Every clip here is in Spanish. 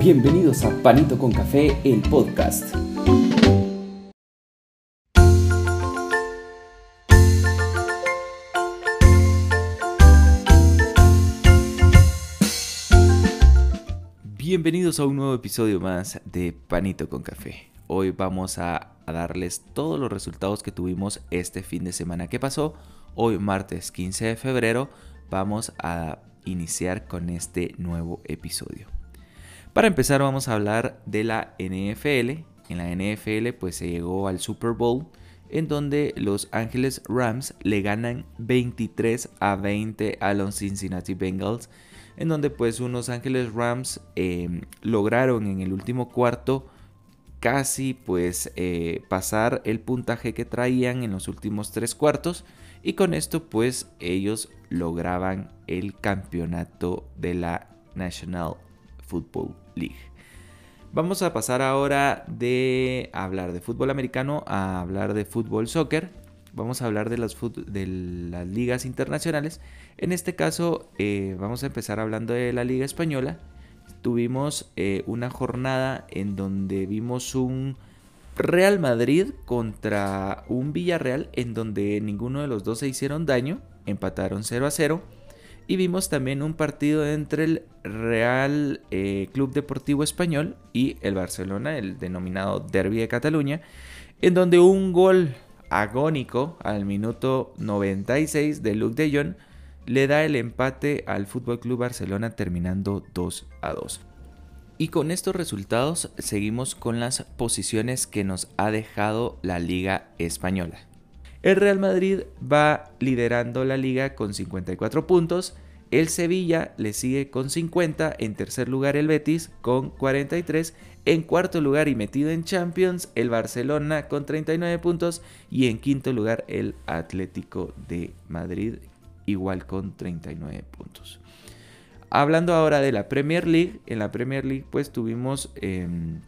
Bienvenidos a Panito con Café, el podcast. Bienvenidos a un nuevo episodio más de Panito con Café. Hoy vamos a, darles todos los resultados que tuvimos este fin de semana que pasó. Hoy martes 15 de febrero vamos a iniciar con este nuevo episodio. Para empezar vamos a hablar de la NFL. En la NFL pues se llegó al Super Bowl en donde los Ángeles Rams le ganan 23 a 20 a los Cincinnati Bengals en donde pues unos Ángeles Rams em, lograron en el último cuarto casi pues eh, pasar el puntaje que traían en los últimos tres cuartos y con esto pues ellos lograban el campeonato de la National Football League. Vamos a pasar ahora de hablar de fútbol americano a hablar de fútbol soccer vamos a hablar de las, ligas internacionales. En este caso, eh, vamos a empezar hablando de la Liga Española. Tuvimos eh, una jornada en donde vimos un Real Madrid contra un Villarreal en donde ninguno de los dos se hicieron daño, empataron 0 a 0. Y vimos también un partido entre el Real eh, Club Deportivo Español y el Barcelona, el denominado Derby de Cataluña, en donde un gol agónico al minuto 96 de Luke de Jong le da el empate al Fútbol Club Barcelona terminando 2 a 2. Y con estos resultados seguimos con las posiciones que nos ha dejado la Liga Española. El Real Madrid va liderando la liga con 54 puntos, el Sevilla le sigue con 50, en tercer lugar el Betis con 43, en cuarto lugar y metido en Champions el Barcelona con 39 puntos. Y en quinto lugar el Atlético de Madrid igual con 39 puntos. Hablando ahora de la Premier League, en la Premier League pues tuvimos em,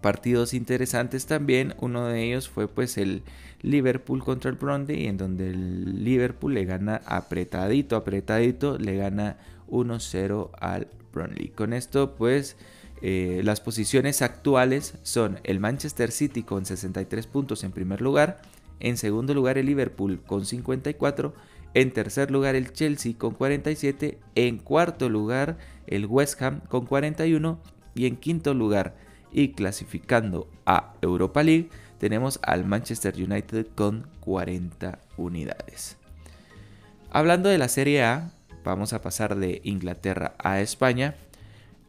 partidos interesantes también. Uno de ellos fue pues el Liverpool contra el Brondby, en donde el Liverpool le gana apretadito, apretadito, le gana 1-0 al Burnley. Con esto pues eh, las posiciones actuales son el Manchester City con 63 puntos en primer lugar, en segundo lugar el Liverpool con 54, en tercer lugar el Chelsea con 47, en cuarto lugar el West Ham con 41 y en quinto lugar y clasificando a Europa League tenemos al Manchester United con 40 unidades. Hablando de la Serie A, vamos a pasar de Inglaterra a España.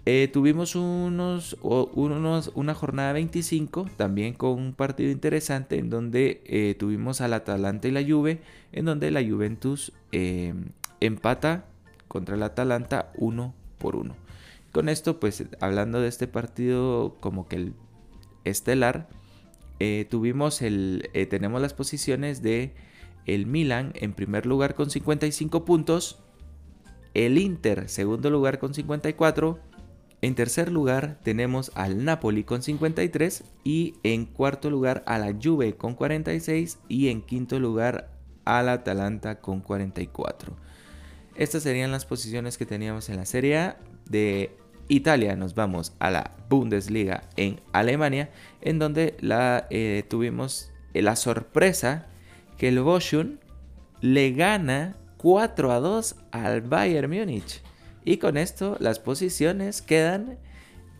Eh, tuvimos unos, unos, una jornada 25, también con un partido interesante en donde eh, tuvimos al Atalanta y la Juve, en donde la Juventus eh, empata contra el Atalanta 1 por 1. Con esto, pues hablando de este partido como que el estelar, eh, tuvimos el, eh, tenemos las posiciones de el Milan en primer lugar con 55 puntos, el Inter segundo lugar con 54, en tercer lugar tenemos al Napoli con 53 y en cuarto lugar a la Juve con 46 y en quinto lugar al Atalanta con 44. Estas serían las posiciones que teníamos en la Serie A. De Italia nos vamos a la Bundesliga en Alemania, en donde eh, tuvimos la sorpresa que el Boschun le gana 4 a 2 al Bayern Múnich. Y con esto las posiciones quedan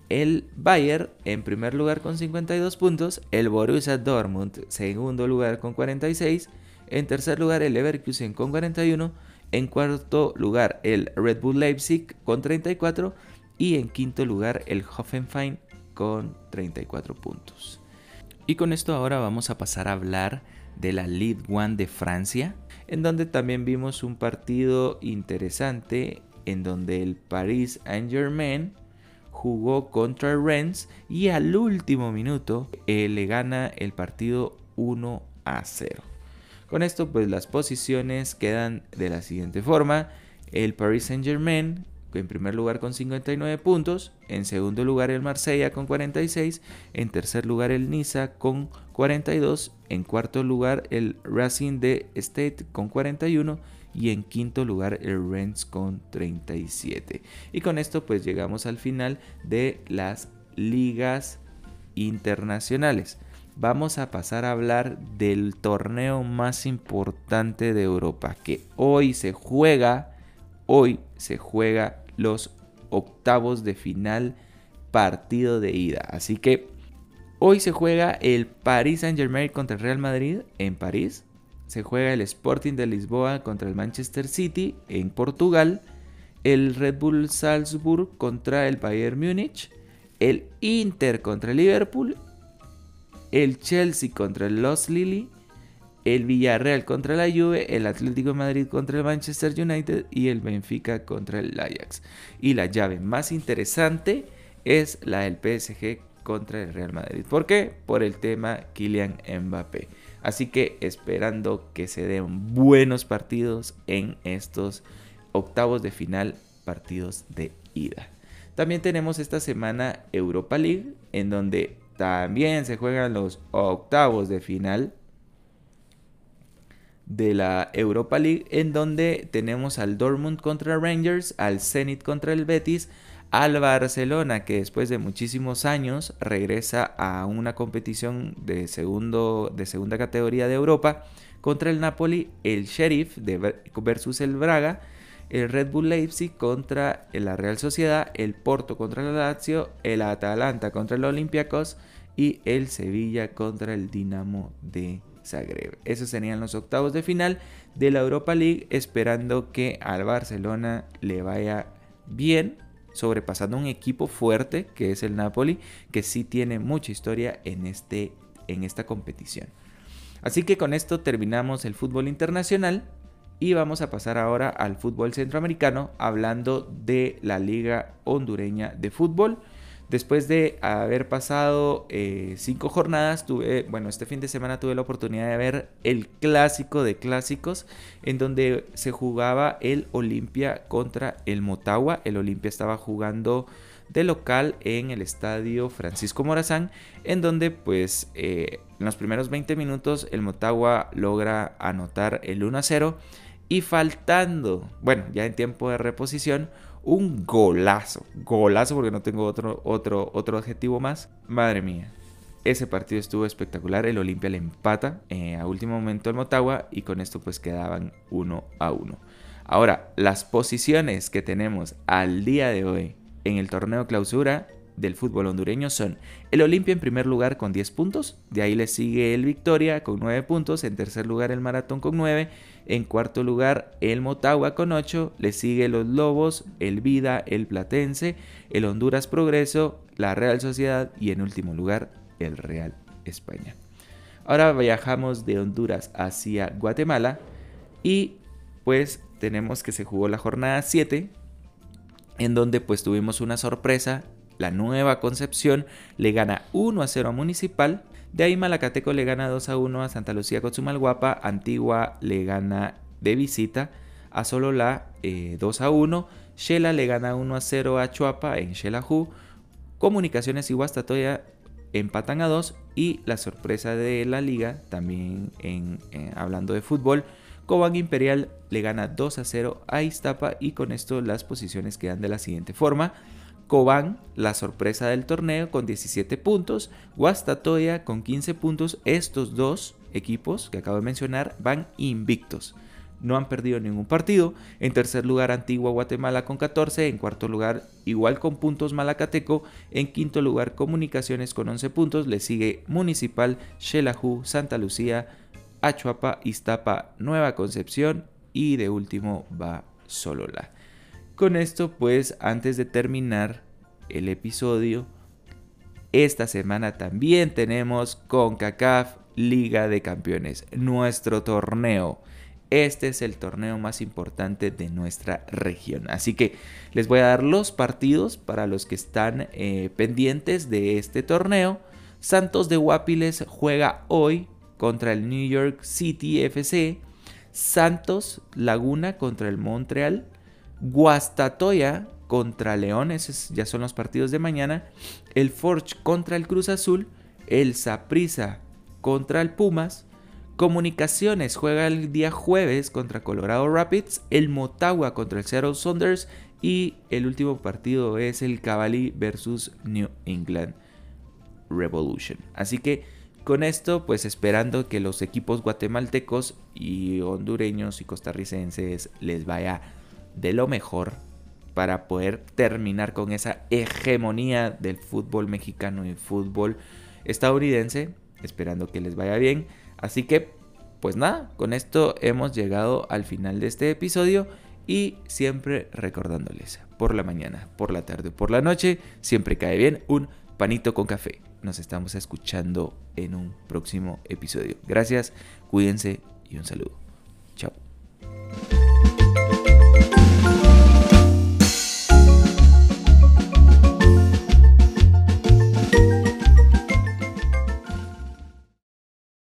el Bayern en primer lugar con 52 puntos, el Borussia Dortmund segundo lugar con 46, en tercer lugar el Leverkusen con 41, en cuarto lugar el Red Bull Leipzig con 34 y en quinto lugar el Hoffenheim con 34 puntos. Y con esto ahora vamos a pasar a hablar de la League One de Francia, en donde también vimos un partido interesante en donde el Paris Saint-Germain jugó contra Rennes y al último minuto eh, le gana el partido 1 a 0. Con esto pues las posiciones quedan de la siguiente forma. El Paris Saint-Germain en primer lugar con 59 puntos, en segundo lugar el Marsella con 46, en tercer lugar el Niza con 42, en cuarto lugar el Racing de State con 41 y en quinto lugar el Rennes con 37. Y con esto pues llegamos al final de las ligas internacionales. Vamos a pasar a hablar del torneo más importante de Europa que hoy se juega, hoy se juega los octavos de final partido de ida. Así que hoy se juega el Paris Saint Germain contra el Real Madrid en París. Se juega el Sporting de Lisboa contra el Manchester City en Portugal, el Red Bull Salzburg contra el Bayern Múnich, el Inter contra el Liverpool, el Chelsea contra el Los Lily, el Villarreal contra la Juve, el Atlético de Madrid contra el Manchester United y el Benfica contra el Ajax. Y la llave más interesante es la del PSG contra el Real Madrid. ¿Por qué? Por el tema Kylian Mbappé. Así que esperando que se den buenos partidos en estos octavos de final, partidos de ida. También tenemos esta semana Europa League, en donde también se juegan los octavos de final de la Europa League, en donde tenemos al Dortmund contra Rangers, al Zenit contra el Betis, al Barcelona, que después de muchísimos años regresa a una competición de, segundo, de segunda categoría de Europa, contra el Napoli, el Sheriff de, versus el Braga, el Red Bull Leipzig contra la Real Sociedad, el Porto contra el Lazio, el Atalanta contra el Olympiacos y el Sevilla contra el Dinamo de Zagreb. Esos serían los octavos de final de la Europa League, esperando que al Barcelona le vaya bien sobrepasando un equipo fuerte que es el Napoli, que sí tiene mucha historia en, este, en esta competición. Así que con esto terminamos el fútbol internacional y vamos a pasar ahora al fútbol centroamericano hablando de la Liga Hondureña de Fútbol. Después de haber pasado eh, cinco jornadas, tuve, bueno, este fin de semana tuve la oportunidad de ver el clásico de clásicos, en donde se jugaba el Olimpia contra el Motagua. El Olimpia estaba jugando de local en el estadio Francisco Morazán, en donde pues eh, en los primeros 20 minutos el Motagua logra anotar el 1 a 0 y faltando, bueno, ya en tiempo de reposición, un golazo. Golazo porque no tengo otro, otro, otro adjetivo más. Madre mía. Ese partido estuvo espectacular. El Olimpia le empata eh, a último momento el Motagua y con esto pues quedaban uno a uno. Ahora, las posiciones que tenemos al día de hoy en el torneo clausura del fútbol hondureño son el Olimpia en primer lugar con 10 puntos, de ahí le sigue el Victoria con 9 puntos, en tercer lugar el Maratón con 9, en cuarto lugar el Motagua con 8, le sigue los Lobos, el Vida, el Platense, el Honduras Progreso, la Real Sociedad y en último lugar el Real España. Ahora viajamos de Honduras hacia Guatemala y pues tenemos que se jugó la jornada 7 en donde pues tuvimos una sorpresa la nueva Concepción le gana 1 a 0 a Municipal. De ahí Malacateco le gana 2 a 1 a Santa Lucía Cochumalguapa. Antigua le gana de visita a Solola 2 eh, a 1. Shela le gana 1 a 0 a Chuapa en Xelajú. Comunicaciones y Guastatoya empatan a 2. Y la sorpresa de la liga, también en, eh, hablando de fútbol, Cobán Imperial le gana 2 a 0 a Iztapa. Y con esto las posiciones quedan de la siguiente forma. Cobán, la sorpresa del torneo, con 17 puntos. Guastatoya con 15 puntos. Estos dos equipos que acabo de mencionar van invictos. No han perdido ningún partido. En tercer lugar, Antigua Guatemala con 14. En cuarto lugar, igual con puntos Malacateco. En quinto lugar, Comunicaciones con 11 puntos. Le sigue Municipal, Xelajú, Santa Lucía, Achuapa, Iztapa, Nueva Concepción. Y de último va Solola. Con esto, pues, antes de terminar el episodio, esta semana también tenemos CONCACAF Liga de Campeones, nuestro torneo. Este es el torneo más importante de nuestra región. Así que les voy a dar los partidos para los que están eh, pendientes de este torneo. Santos de Guapiles juega hoy contra el New York City FC. Santos Laguna contra el Montreal. Guastatoya contra León, esos ya son los partidos de mañana. El Forge contra el Cruz Azul. El Saprisa contra el Pumas. Comunicaciones juega el día jueves contra Colorado Rapids, el Motagua contra el Seattle Saunders y el último partido es el Cavalry versus New England Revolution. Así que con esto, pues esperando que los equipos guatemaltecos y hondureños y costarricenses les vaya de lo mejor para poder terminar con esa hegemonía del fútbol mexicano y fútbol estadounidense, esperando que les vaya bien. Así que, pues nada, con esto hemos llegado al final de este episodio y siempre recordándoles, por la mañana, por la tarde, por la noche, siempre cae bien un panito con café. Nos estamos escuchando en un próximo episodio. Gracias, cuídense y un saludo. Chao.